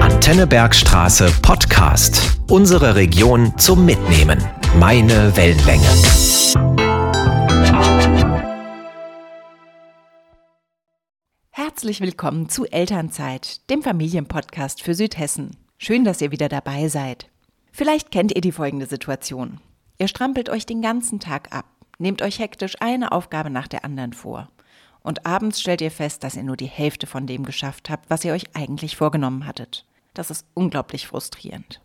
Antenne Bergstraße Podcast. Unsere Region zum Mitnehmen. Meine Wellenlänge. Herzlich willkommen zu Elternzeit, dem Familienpodcast für Südhessen. Schön, dass ihr wieder dabei seid. Vielleicht kennt ihr die folgende Situation. Ihr strampelt euch den ganzen Tag ab, nehmt euch hektisch eine Aufgabe nach der anderen vor. Und abends stellt ihr fest, dass ihr nur die Hälfte von dem geschafft habt, was ihr euch eigentlich vorgenommen hattet. Das ist unglaublich frustrierend.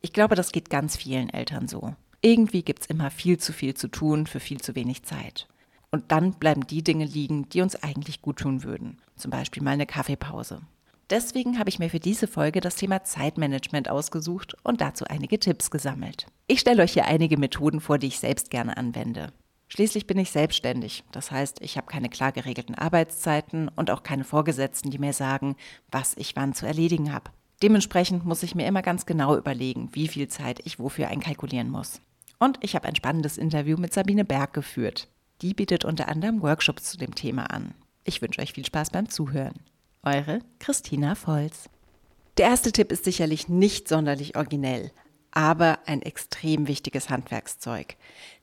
Ich glaube, das geht ganz vielen Eltern so. Irgendwie gibt's immer viel zu viel zu tun für viel zu wenig Zeit. Und dann bleiben die Dinge liegen, die uns eigentlich gut tun würden. Zum Beispiel mal eine Kaffeepause. Deswegen habe ich mir für diese Folge das Thema Zeitmanagement ausgesucht und dazu einige Tipps gesammelt. Ich stelle euch hier einige Methoden vor, die ich selbst gerne anwende. Schließlich bin ich selbstständig. Das heißt, ich habe keine klar geregelten Arbeitszeiten und auch keine Vorgesetzten, die mir sagen, was ich wann zu erledigen habe. Dementsprechend muss ich mir immer ganz genau überlegen, wie viel Zeit ich wofür einkalkulieren muss. Und ich habe ein spannendes Interview mit Sabine Berg geführt. Die bietet unter anderem Workshops zu dem Thema an. Ich wünsche euch viel Spaß beim Zuhören. Eure Christina Volz. Der erste Tipp ist sicherlich nicht sonderlich originell, aber ein extrem wichtiges Handwerkszeug,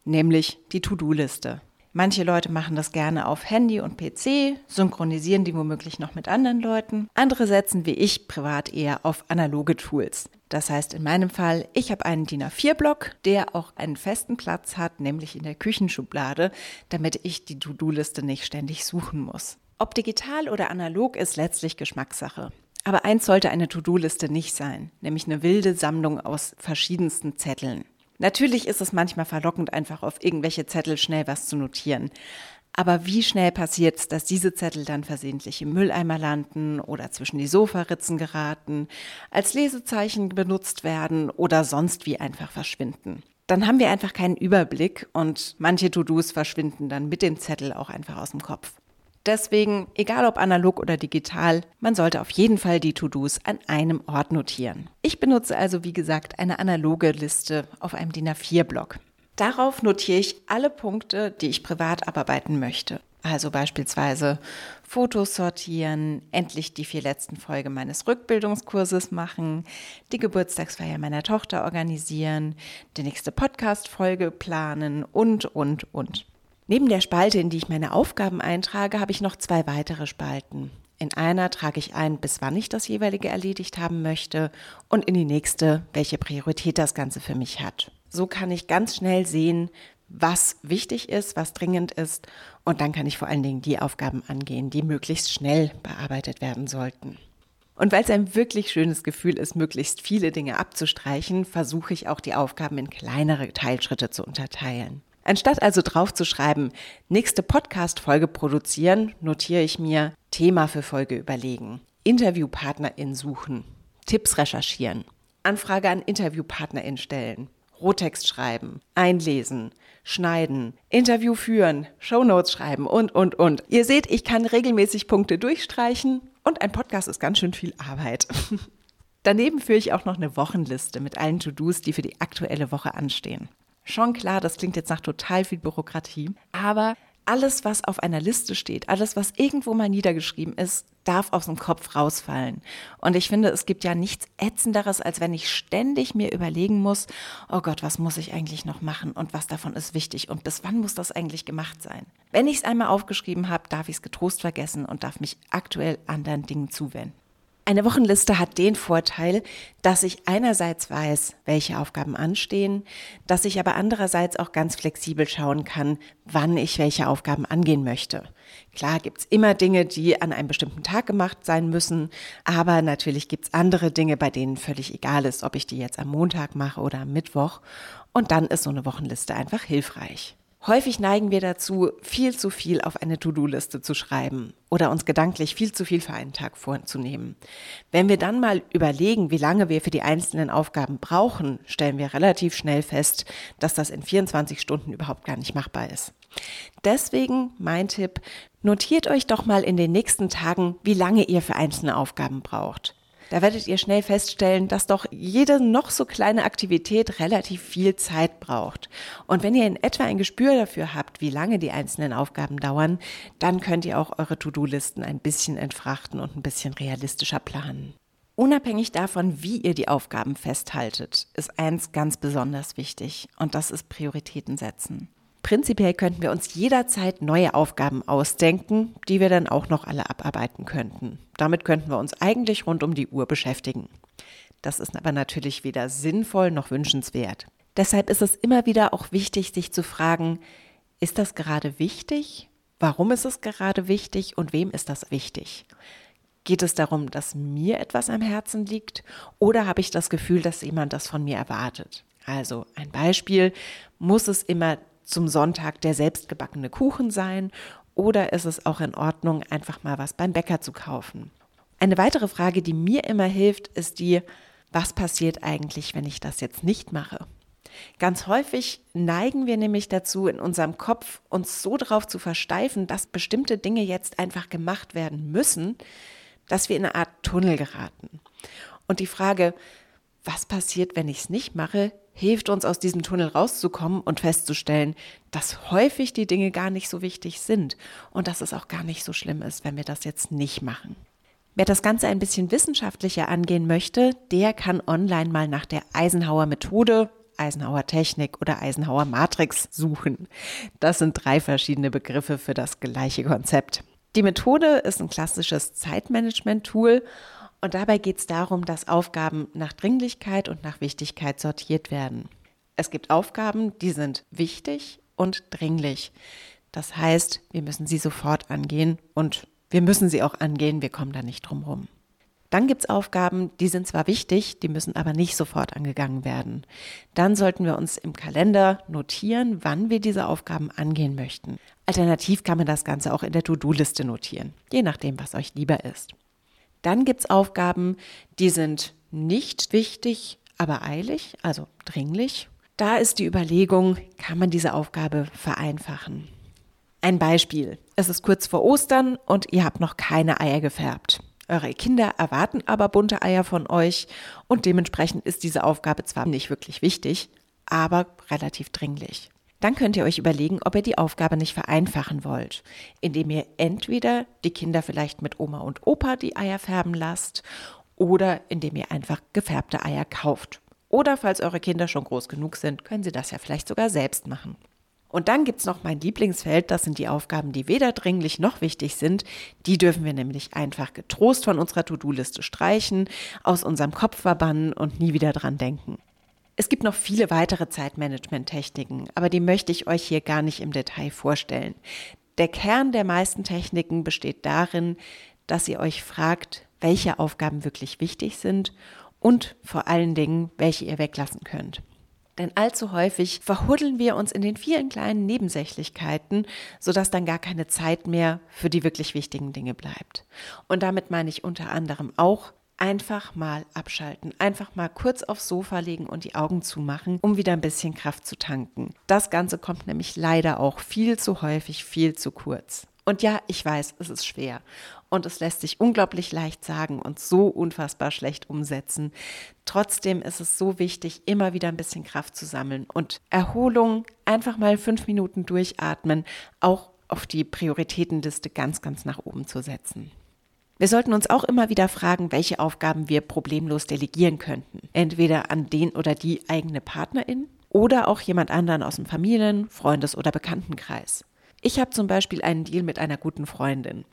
nämlich die To-Do-Liste. Manche Leute machen das gerne auf Handy und PC, synchronisieren die womöglich noch mit anderen Leuten. Andere setzen wie ich privat eher auf analoge Tools. Das heißt in meinem Fall, ich habe einen DIN A4-Block, der auch einen festen Platz hat, nämlich in der Küchenschublade, damit ich die To-Do-Liste nicht ständig suchen muss. Ob digital oder analog ist letztlich Geschmackssache. Aber eins sollte eine To-Do-Liste nicht sein, nämlich eine wilde Sammlung aus verschiedensten Zetteln. Natürlich ist es manchmal verlockend, einfach auf irgendwelche Zettel schnell was zu notieren. Aber wie schnell passiert es, dass diese Zettel dann versehentlich im Mülleimer landen oder zwischen die Sofaritzen geraten, als Lesezeichen benutzt werden oder sonst wie einfach verschwinden? Dann haben wir einfach keinen Überblick und manche To-Dos verschwinden dann mit dem Zettel auch einfach aus dem Kopf. Deswegen, egal ob analog oder digital, man sollte auf jeden Fall die To-Dos an einem Ort notieren. Ich benutze also, wie gesagt, eine analoge Liste auf einem DIN A4-Block. Darauf notiere ich alle Punkte, die ich privat abarbeiten möchte. Also beispielsweise Fotos sortieren, endlich die vier letzten Folgen meines Rückbildungskurses machen, die Geburtstagsfeier meiner Tochter organisieren, die nächste Podcast-Folge planen und, und, und. Neben der Spalte, in die ich meine Aufgaben eintrage, habe ich noch zwei weitere Spalten. In einer trage ich ein, bis wann ich das jeweilige erledigt haben möchte und in die nächste, welche Priorität das Ganze für mich hat. So kann ich ganz schnell sehen, was wichtig ist, was dringend ist und dann kann ich vor allen Dingen die Aufgaben angehen, die möglichst schnell bearbeitet werden sollten. Und weil es ein wirklich schönes Gefühl ist, möglichst viele Dinge abzustreichen, versuche ich auch die Aufgaben in kleinere Teilschritte zu unterteilen. Anstatt also draufzuschreiben, nächste Podcast-Folge produzieren, notiere ich mir Thema für Folge überlegen, InterviewpartnerIn suchen, Tipps recherchieren, Anfrage an InterviewpartnerIn stellen, Rohtext schreiben, einlesen, schneiden, Interview führen, Shownotes schreiben und, und, und. Ihr seht, ich kann regelmäßig Punkte durchstreichen und ein Podcast ist ganz schön viel Arbeit. Daneben führe ich auch noch eine Wochenliste mit allen To-Dos, die für die aktuelle Woche anstehen. Schon klar, das klingt jetzt nach total viel Bürokratie, aber alles, was auf einer Liste steht, alles, was irgendwo mal niedergeschrieben ist, darf aus dem Kopf rausfallen. Und ich finde, es gibt ja nichts Ätzenderes, als wenn ich ständig mir überlegen muss, oh Gott, was muss ich eigentlich noch machen und was davon ist wichtig und bis wann muss das eigentlich gemacht sein? Wenn ich es einmal aufgeschrieben habe, darf ich es getrost vergessen und darf mich aktuell anderen Dingen zuwenden. Eine Wochenliste hat den Vorteil, dass ich einerseits weiß, welche Aufgaben anstehen, dass ich aber andererseits auch ganz flexibel schauen kann, wann ich welche Aufgaben angehen möchte. Klar gibt's immer Dinge, die an einem bestimmten Tag gemacht sein müssen, aber natürlich gibt's andere Dinge, bei denen völlig egal ist, ob ich die jetzt am Montag mache oder am Mittwoch. Und dann ist so eine Wochenliste einfach hilfreich. Häufig neigen wir dazu, viel zu viel auf eine To-Do-Liste zu schreiben oder uns gedanklich viel zu viel für einen Tag vorzunehmen. Wenn wir dann mal überlegen, wie lange wir für die einzelnen Aufgaben brauchen, stellen wir relativ schnell fest, dass das in 24 Stunden überhaupt gar nicht machbar ist. Deswegen mein Tipp, notiert euch doch mal in den nächsten Tagen, wie lange ihr für einzelne Aufgaben braucht. Da werdet ihr schnell feststellen, dass doch jede noch so kleine Aktivität relativ viel Zeit braucht. Und wenn ihr in etwa ein Gespür dafür habt, wie lange die einzelnen Aufgaben dauern, dann könnt ihr auch eure To-Do-Listen ein bisschen entfrachten und ein bisschen realistischer planen. Unabhängig davon, wie ihr die Aufgaben festhaltet, ist eins ganz besonders wichtig und das ist Prioritäten setzen. Prinzipiell könnten wir uns jederzeit neue Aufgaben ausdenken, die wir dann auch noch alle abarbeiten könnten. Damit könnten wir uns eigentlich rund um die Uhr beschäftigen. Das ist aber natürlich weder sinnvoll noch wünschenswert. Deshalb ist es immer wieder auch wichtig, sich zu fragen, ist das gerade wichtig? Warum ist es gerade wichtig und wem ist das wichtig? Geht es darum, dass mir etwas am Herzen liegt oder habe ich das Gefühl, dass jemand das von mir erwartet? Also ein Beispiel, muss es immer zum Sonntag der selbstgebackene Kuchen sein oder ist es auch in Ordnung, einfach mal was beim Bäcker zu kaufen? Eine weitere Frage, die mir immer hilft, ist die, was passiert eigentlich, wenn ich das jetzt nicht mache? Ganz häufig neigen wir nämlich dazu, in unserem Kopf uns so darauf zu versteifen, dass bestimmte Dinge jetzt einfach gemacht werden müssen, dass wir in eine Art Tunnel geraten. Und die Frage, was passiert, wenn ich es nicht mache, hilft uns aus diesem Tunnel rauszukommen und festzustellen, dass häufig die Dinge gar nicht so wichtig sind und dass es auch gar nicht so schlimm ist, wenn wir das jetzt nicht machen. Wer das Ganze ein bisschen wissenschaftlicher angehen möchte, der kann online mal nach der Eisenhower Methode, Eisenhower Technik oder Eisenhower Matrix suchen. Das sind drei verschiedene Begriffe für das gleiche Konzept. Die Methode ist ein klassisches Zeitmanagement-Tool und dabei geht es darum, dass Aufgaben nach Dringlichkeit und nach Wichtigkeit sortiert werden. Es gibt Aufgaben, die sind wichtig und dringlich. Das heißt, wir müssen sie sofort angehen und wir müssen sie auch angehen, wir kommen da nicht drum rum. Dann gibt es Aufgaben, die sind zwar wichtig, die müssen aber nicht sofort angegangen werden. Dann sollten wir uns im Kalender notieren, wann wir diese Aufgaben angehen möchten. Alternativ kann man das Ganze auch in der To-Do-Liste notieren, je nachdem, was euch lieber ist. Dann gibt es Aufgaben, die sind nicht wichtig, aber eilig, also dringlich. Da ist die Überlegung, kann man diese Aufgabe vereinfachen? Ein Beispiel. Es ist kurz vor Ostern und ihr habt noch keine Eier gefärbt. Eure Kinder erwarten aber bunte Eier von euch und dementsprechend ist diese Aufgabe zwar nicht wirklich wichtig, aber relativ dringlich. Dann könnt ihr euch überlegen, ob ihr die Aufgabe nicht vereinfachen wollt, indem ihr entweder die Kinder vielleicht mit Oma und Opa die Eier färben lasst oder indem ihr einfach gefärbte Eier kauft. Oder falls eure Kinder schon groß genug sind, können sie das ja vielleicht sogar selbst machen. Und dann gibt es noch mein Lieblingsfeld, das sind die Aufgaben, die weder dringlich noch wichtig sind. Die dürfen wir nämlich einfach getrost von unserer To-Do-Liste streichen, aus unserem Kopf verbannen und nie wieder dran denken. Es gibt noch viele weitere Zeitmanagement-Techniken, aber die möchte ich euch hier gar nicht im Detail vorstellen. Der Kern der meisten Techniken besteht darin, dass ihr euch fragt, welche Aufgaben wirklich wichtig sind und vor allen Dingen, welche ihr weglassen könnt. Denn allzu häufig verhuddeln wir uns in den vielen kleinen Nebensächlichkeiten, sodass dann gar keine Zeit mehr für die wirklich wichtigen Dinge bleibt. Und damit meine ich unter anderem auch einfach mal abschalten, einfach mal kurz aufs Sofa legen und die Augen zumachen, um wieder ein bisschen Kraft zu tanken. Das Ganze kommt nämlich leider auch viel zu häufig, viel zu kurz. Und ja, ich weiß, es ist schwer und es lässt sich unglaublich leicht sagen und so unfassbar schlecht umsetzen. Trotzdem ist es so wichtig, immer wieder ein bisschen Kraft zu sammeln und Erholung, einfach mal fünf Minuten durchatmen, auch auf die Prioritätenliste ganz, ganz nach oben zu setzen. Wir sollten uns auch immer wieder fragen, welche Aufgaben wir problemlos delegieren könnten. Entweder an den oder die eigene Partnerin oder auch jemand anderen aus dem Familien-, Freundes- oder Bekanntenkreis. Ich habe zum Beispiel einen Deal mit einer guten Freundin.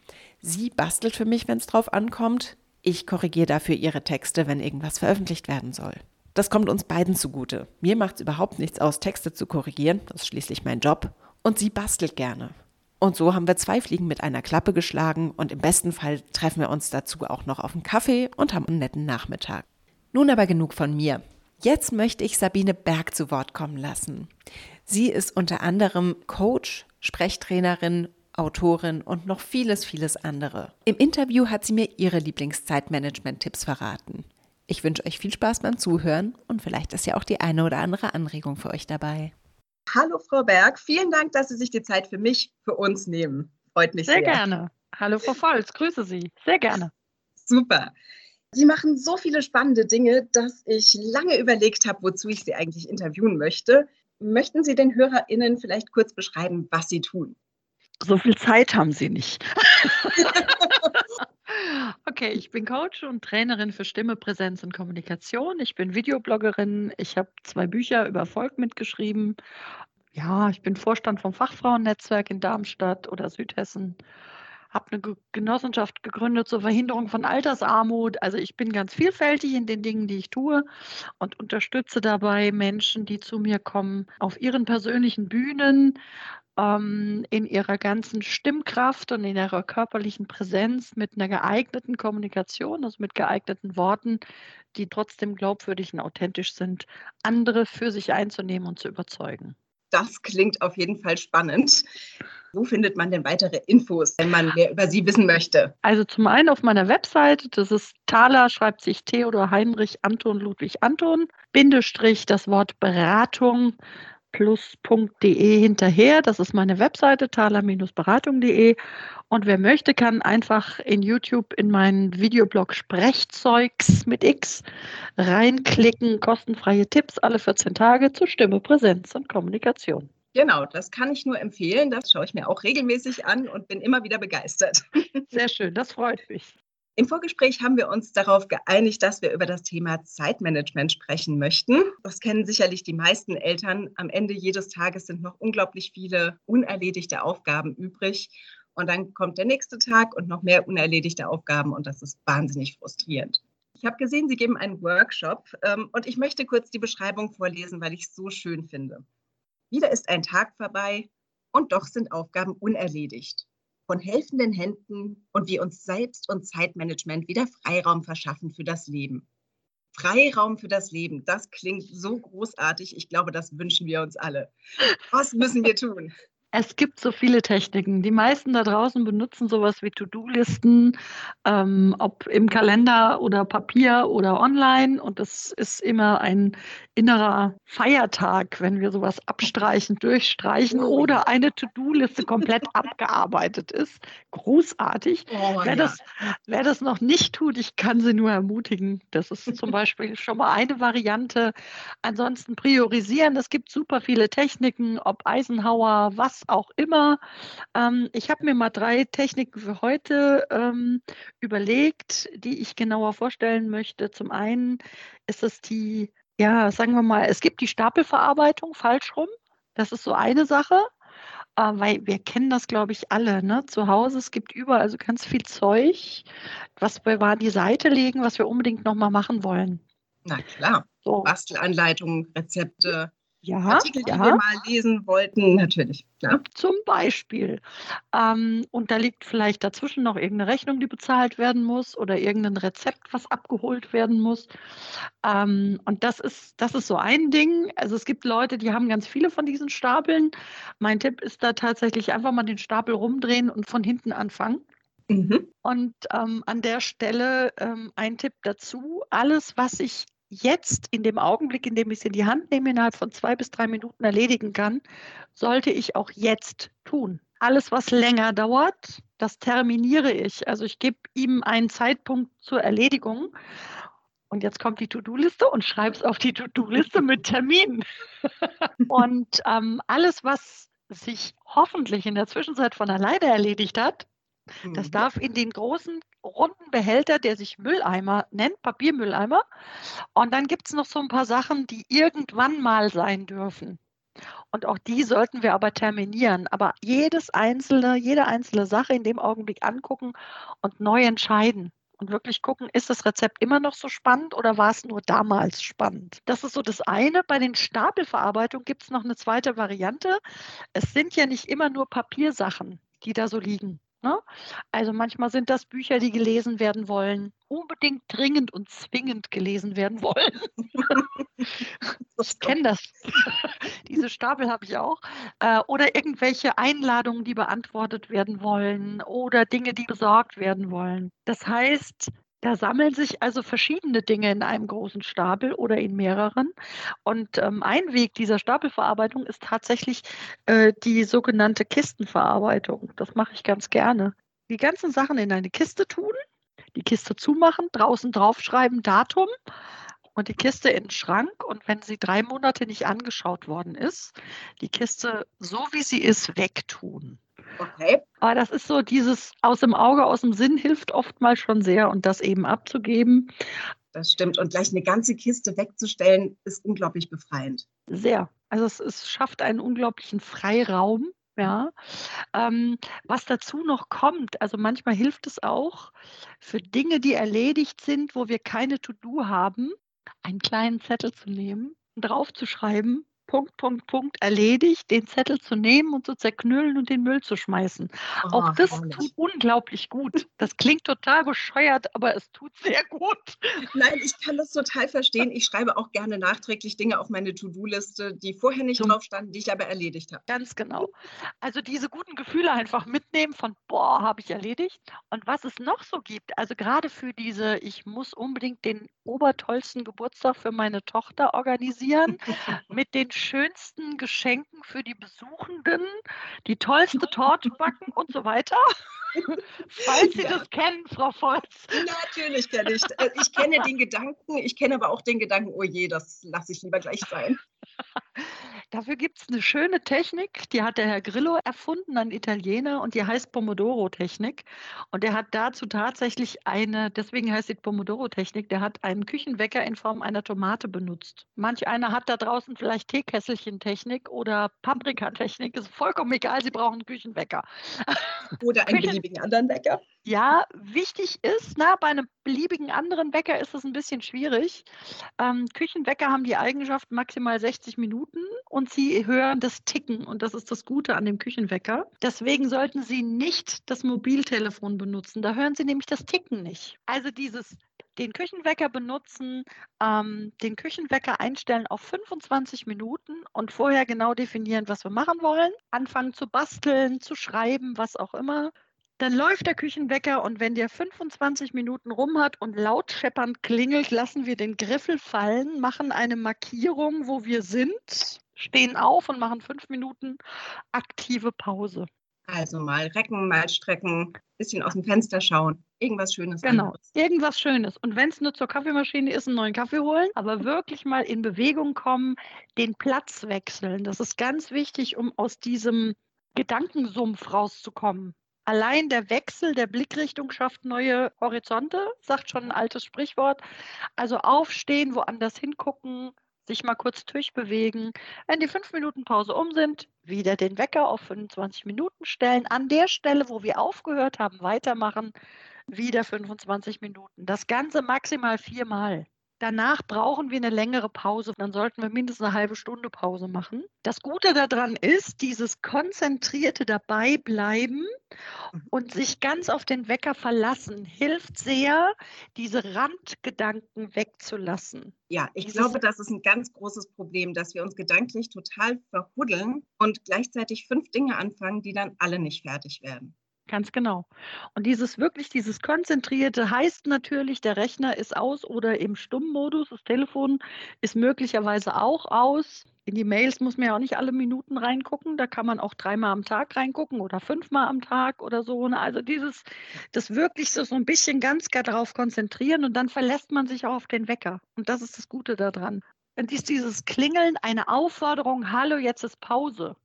Sie bastelt für mich, wenn es drauf ankommt. Ich korrigiere dafür ihre Texte, wenn irgendwas veröffentlicht werden soll. Das kommt uns beiden zugute. Mir macht es überhaupt nichts aus, Texte zu korrigieren, das ist schließlich mein Job. Und sie bastelt gerne. Und so haben wir zwei Fliegen mit einer Klappe geschlagen und im besten Fall treffen wir uns dazu auch noch auf einen Kaffee und haben einen netten Nachmittag. Nun aber genug von mir. Jetzt möchte ich Sabine Berg zu Wort kommen lassen. Sie ist unter anderem Coach, Sprechtrainerin, Autorin und noch vieles, vieles andere. Im Interview hat sie mir ihre Lieblingszeitmanagement-Tipps verraten. Ich wünsche euch viel Spaß beim Zuhören und vielleicht ist ja auch die eine oder andere Anregung für euch dabei. Hallo Frau Berg, vielen Dank, dass Sie sich die Zeit für mich, für uns nehmen. Freut mich sehr. Sehr gerne. Hallo Frau Volz, grüße Sie. Sehr gerne. Super. Sie machen so viele spannende Dinge, dass ich lange überlegt habe, wozu ich Sie eigentlich interviewen möchte. Möchten Sie den HörerInnen vielleicht kurz beschreiben, was Sie tun? So viel Zeit haben Sie nicht. Okay, ich bin Coach und Trainerin für Stimme, Präsenz und Kommunikation. Ich bin Videobloggerin. Ich habe zwei Bücher über Erfolg mitgeschrieben. Ja, ich bin Vorstand vom Fachfrauennetzwerk in Darmstadt oder Südhessen. Habe eine Genossenschaft gegründet zur Verhinderung von Altersarmut. Also ich bin ganz vielfältig in den Dingen, die ich tue und unterstütze dabei Menschen, die zu mir kommen, auf ihren persönlichen Bühnen ähm, in ihrer ganzen Stimmkraft und in ihrer körperlichen Präsenz mit einer geeigneten Kommunikation, also mit geeigneten Worten, die trotzdem glaubwürdig und authentisch sind, andere für sich einzunehmen und zu überzeugen. Das klingt auf jeden Fall spannend. Wo findet man denn weitere Infos, wenn man mehr über Sie wissen möchte? Also zum einen auf meiner Website, das ist Thaler, schreibt sich Theodor Heinrich Anton Ludwig Anton, Bindestrich das Wort Beratung plus.de hinterher. Das ist meine Webseite, thaler-beratung.de. Und wer möchte, kann einfach in YouTube in meinen Videoblog Sprechzeugs mit X reinklicken. Kostenfreie Tipps alle 14 Tage zur Stimme, Präsenz und Kommunikation. Genau, das kann ich nur empfehlen. Das schaue ich mir auch regelmäßig an und bin immer wieder begeistert. Sehr schön, das freut mich. Im Vorgespräch haben wir uns darauf geeinigt, dass wir über das Thema Zeitmanagement sprechen möchten. Das kennen sicherlich die meisten Eltern. Am Ende jedes Tages sind noch unglaublich viele unerledigte Aufgaben übrig. Und dann kommt der nächste Tag und noch mehr unerledigte Aufgaben und das ist wahnsinnig frustrierend. Ich habe gesehen, Sie geben einen Workshop ähm, und ich möchte kurz die Beschreibung vorlesen, weil ich es so schön finde. Wieder ist ein Tag vorbei und doch sind Aufgaben unerledigt von helfenden Händen und wir uns selbst und Zeitmanagement wieder Freiraum verschaffen für das Leben. Freiraum für das Leben, das klingt so großartig. Ich glaube, das wünschen wir uns alle. Was müssen wir tun? Es gibt so viele Techniken. Die meisten da draußen benutzen sowas wie To-Do-Listen, ähm, ob im Kalender oder Papier oder online. Und das ist immer ein innerer Feiertag, wenn wir sowas abstreichen, durchstreichen oh. oder eine To-Do-Liste komplett abgearbeitet ist. Großartig. Oh, wer, ja. das, wer das noch nicht tut, ich kann sie nur ermutigen. Das ist zum Beispiel schon mal eine Variante. Ansonsten priorisieren. Es gibt super viele Techniken, ob Eisenhower, was auch immer. Ähm, ich habe mir mal drei Techniken für heute ähm, überlegt, die ich genauer vorstellen möchte. Zum einen ist es die, ja, sagen wir mal, es gibt die Stapelverarbeitung falsch rum. Das ist so eine Sache. Äh, weil wir kennen das, glaube ich, alle. Ne? Zu Hause, es gibt überall so ganz viel Zeug, was wir mal an die Seite legen, was wir unbedingt nochmal machen wollen. Na klar. So. Bastelanleitungen, Rezepte ja, Artikel, die ja. wir mal lesen wollten, natürlich. Klar. Zum Beispiel. Ähm, und da liegt vielleicht dazwischen noch irgendeine Rechnung, die bezahlt werden muss oder irgendein Rezept, was abgeholt werden muss. Ähm, und das ist, das ist so ein Ding. Also es gibt Leute, die haben ganz viele von diesen Stapeln. Mein Tipp ist da tatsächlich einfach mal den Stapel rumdrehen und von hinten anfangen. Mhm. Und ähm, an der Stelle ähm, ein Tipp dazu, alles, was ich jetzt in dem Augenblick, in dem ich es in die Hand nehme, innerhalb von zwei bis drei Minuten erledigen kann, sollte ich auch jetzt tun. Alles, was länger dauert, das terminiere ich. Also ich gebe ihm einen Zeitpunkt zur Erledigung. Und jetzt kommt die To-Do-Liste und schreibe es auf die To-Do-Liste mit Termin. und ähm, alles, was sich hoffentlich in der Zwischenzeit von alleine erledigt hat, das mhm. darf in den großen runden Behälter, der sich Mülleimer nennt, Papiermülleimer. Und dann gibt es noch so ein paar Sachen, die irgendwann mal sein dürfen. Und auch die sollten wir aber terminieren. Aber jedes einzelne, jede einzelne Sache in dem Augenblick angucken und neu entscheiden. Und wirklich gucken, ist das Rezept immer noch so spannend oder war es nur damals spannend? Das ist so das eine. Bei den Stapelverarbeitungen gibt es noch eine zweite Variante. Es sind ja nicht immer nur Papiersachen, die da so liegen. Ne? Also manchmal sind das Bücher, die gelesen werden wollen, unbedingt dringend und zwingend gelesen werden wollen. ich kenne das. Diese Stapel habe ich auch. Äh, oder irgendwelche Einladungen, die beantwortet werden wollen oder Dinge, die besorgt werden wollen. Das heißt, da sammeln sich also verschiedene Dinge in einem großen Stapel oder in mehreren. Und ähm, ein Weg dieser Stapelverarbeitung ist tatsächlich äh, die sogenannte Kistenverarbeitung. Das mache ich ganz gerne. Die ganzen Sachen in eine Kiste tun, die Kiste zumachen, draußen draufschreiben, Datum und die Kiste in den Schrank. Und wenn sie drei Monate nicht angeschaut worden ist, die Kiste so wie sie ist wegtun. Okay. Aber das ist so dieses aus dem Auge, aus dem Sinn hilft oftmals schon sehr und das eben abzugeben. Das stimmt. Und gleich eine ganze Kiste wegzustellen, ist unglaublich befreiend. Sehr. Also es, es schafft einen unglaublichen Freiraum. Ja, ähm, was dazu noch kommt, also manchmal hilft es auch für Dinge, die erledigt sind, wo wir keine To-Do haben, einen kleinen Zettel zu nehmen, draufzuschreiben, Punkt, Punkt, Punkt erledigt, den Zettel zu nehmen und zu zerknüllen und den Müll zu schmeißen. Oh, Auch das herrlich. tut unglaublich gut. Das klingt total bescheuert, aber es tut sehr gut. Nein, ich kann das total verstehen. Ich schreibe auch gerne nachträglich Dinge auf meine To-Do-Liste, die vorher nicht so. drauf standen, die ich aber erledigt habe. Ganz genau. Also diese guten Gefühle einfach mitnehmen von, boah, habe ich erledigt. Und was es noch so gibt, also gerade für diese, ich muss unbedingt den obertollsten Geburtstag für meine Tochter organisieren, mit den schönsten Geschenken für die Besuchenden, die tollste Torte backen und so weiter. Falls Sie ja. das kennen, Frau Volz. Natürlich kenne ich. Äh, ich kenne den Gedanken, ich kenne aber auch den Gedanken, oh je, das lasse ich lieber gleich sein. Dafür gibt es eine schöne Technik, die hat der Herr Grillo erfunden, ein Italiener, und die heißt Pomodoro-Technik. Und der hat dazu tatsächlich eine, deswegen heißt sie Pomodoro-Technik, der hat einen Küchenwecker in Form einer Tomate benutzt. Manch einer hat da draußen vielleicht Teekesselchen-Technik oder Paprikatechnik, ist vollkommen egal, sie brauchen einen Küchenwecker. Oder einen beliebigen anderen Wecker. Ja, wichtig ist, na, bei einem beliebigen anderen Wecker ist es ein bisschen schwierig. Ähm, Küchenwecker haben die Eigenschaft maximal 60 Minuten und sie hören das Ticken und das ist das Gute an dem Küchenwecker. Deswegen sollten Sie nicht das Mobiltelefon benutzen. Da hören Sie nämlich das Ticken nicht. Also dieses den Küchenwecker benutzen, ähm, den Küchenwecker einstellen auf 25 Minuten und vorher genau definieren, was wir machen wollen. Anfangen zu basteln, zu schreiben, was auch immer. Dann läuft der Küchenwecker und wenn der 25 Minuten rum hat und laut scheppernd klingelt, lassen wir den Griffel fallen, machen eine Markierung, wo wir sind, stehen auf und machen fünf Minuten aktive Pause. Also mal recken, mal strecken, bisschen aus dem Fenster schauen, irgendwas Schönes. Genau, anderes. irgendwas Schönes. Und wenn es nur zur Kaffeemaschine ist, einen neuen Kaffee holen, aber wirklich mal in Bewegung kommen, den Platz wechseln. Das ist ganz wichtig, um aus diesem Gedankensumpf rauszukommen. Allein der Wechsel der Blickrichtung schafft neue Horizonte, sagt schon ein altes Sprichwort. Also aufstehen, woanders hingucken, sich mal kurz durchbewegen. Wenn die fünf Minuten Pause um sind, wieder den Wecker auf 25 Minuten stellen. An der Stelle, wo wir aufgehört haben, weitermachen, wieder 25 Minuten. Das Ganze maximal viermal. Danach brauchen wir eine längere Pause. Dann sollten wir mindestens eine halbe Stunde Pause machen. Das Gute daran ist, dieses konzentrierte Dabeibleiben mhm. und sich ganz auf den Wecker verlassen, hilft sehr, diese Randgedanken wegzulassen. Ja, ich dieses glaube, das ist ein ganz großes Problem, dass wir uns gedanklich total verhuddeln und gleichzeitig fünf Dinge anfangen, die dann alle nicht fertig werden. Ganz genau. Und dieses wirklich, dieses Konzentrierte heißt natürlich, der Rechner ist aus oder im Stummmodus. Das Telefon ist möglicherweise auch aus. In die Mails muss man ja auch nicht alle Minuten reingucken. Da kann man auch dreimal am Tag reingucken oder fünfmal am Tag oder so. Ne? Also dieses, das wirklich so, so ein bisschen ganz darauf konzentrieren und dann verlässt man sich auch auf den Wecker. Und das ist das Gute daran. Und ist dieses Klingeln eine Aufforderung, hallo, jetzt ist Pause.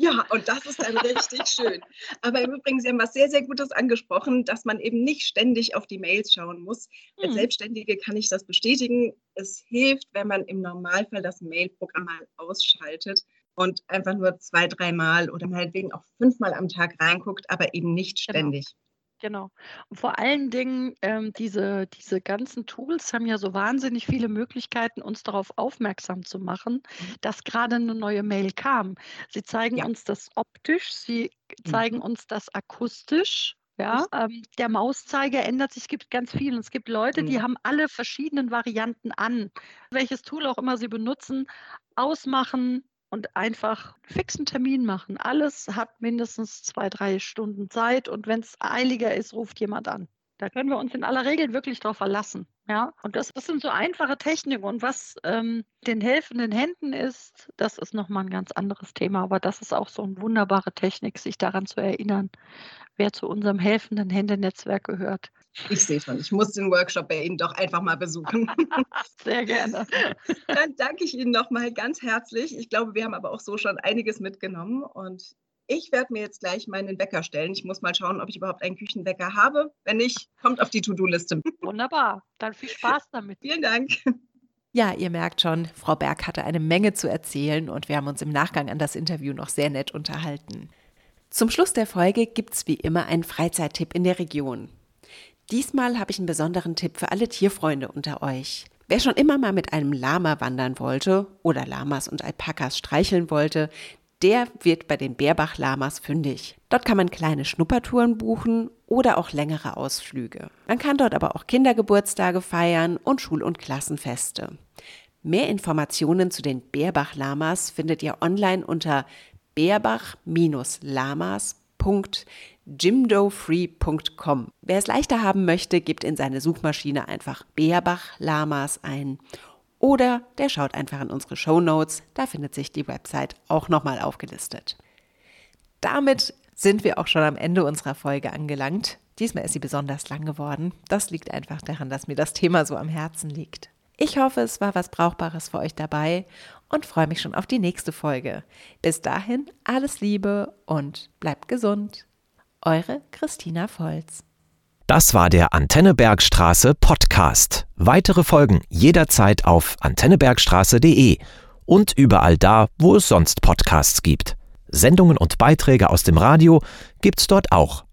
Ja, und das ist dann richtig schön. Aber im Übrigen, Sie haben was sehr, sehr Gutes angesprochen, dass man eben nicht ständig auf die Mails schauen muss. Als hm. Selbstständige kann ich das bestätigen. Es hilft, wenn man im Normalfall das Mailprogramm mal ausschaltet und einfach nur zwei, dreimal oder meinetwegen auch fünfmal am Tag reinguckt, aber eben nicht genau. ständig. Genau. Genau. Und vor allen Dingen, ähm, diese, diese ganzen Tools haben ja so wahnsinnig viele Möglichkeiten, uns darauf aufmerksam zu machen, mhm. dass gerade eine neue Mail kam. Sie zeigen ja. uns das optisch, sie zeigen mhm. uns das akustisch. Ja, ähm, der Mauszeiger ändert sich, es gibt ganz viel. Und es gibt Leute, die mhm. haben alle verschiedenen Varianten an. Welches Tool auch immer sie benutzen, ausmachen, und einfach fixen Termin machen. Alles hat mindestens zwei, drei Stunden Zeit und wenn es eiliger ist, ruft jemand an. Da können wir uns in aller Regel wirklich darauf verlassen. Ja, und das, das sind so einfache Techniken. Und was ähm, den helfenden Händen ist, das ist nochmal ein ganz anderes Thema. Aber das ist auch so eine wunderbare Technik, sich daran zu erinnern, wer zu unserem helfenden Händenetzwerk gehört. Ich sehe schon, ich muss den Workshop bei Ihnen doch einfach mal besuchen. Sehr gerne. Dann danke ich Ihnen nochmal ganz herzlich. Ich glaube, wir haben aber auch so schon einiges mitgenommen und ich werde mir jetzt gleich meinen Wecker stellen. Ich muss mal schauen, ob ich überhaupt einen Küchenwecker habe. Wenn nicht, kommt auf die To-Do-Liste. Wunderbar. Dann viel Spaß damit. Vielen Dank. Ja, ihr merkt schon, Frau Berg hatte eine Menge zu erzählen und wir haben uns im Nachgang an das Interview noch sehr nett unterhalten. Zum Schluss der Folge gibt es wie immer einen Freizeittipp in der Region. Diesmal habe ich einen besonderen Tipp für alle Tierfreunde unter euch. Wer schon immer mal mit einem Lama wandern wollte oder Lamas und Alpakas streicheln wollte, der wird bei den Bärbach-Lamas fündig. Dort kann man kleine Schnuppertouren buchen oder auch längere Ausflüge. Man kann dort aber auch Kindergeburtstage feiern und Schul- und Klassenfeste. Mehr Informationen zu den Bärbach-Lamas findet ihr online unter bärbach-lamas.jimdofree.com. Wer es leichter haben möchte, gibt in seine Suchmaschine einfach Bärbach-Lamas ein oder der schaut einfach in unsere Show Notes, da findet sich die Website auch nochmal aufgelistet. Damit sind wir auch schon am Ende unserer Folge angelangt. Diesmal ist sie besonders lang geworden. Das liegt einfach daran, dass mir das Thema so am Herzen liegt. Ich hoffe, es war was Brauchbares für euch dabei und freue mich schon auf die nächste Folge. Bis dahin alles Liebe und bleibt gesund. Eure Christina Volz. Das war der Antennebergstraße Podcast. Weitere Folgen jederzeit auf antennebergstraße.de und überall da, wo es sonst Podcasts gibt. Sendungen und Beiträge aus dem Radio gibt's dort auch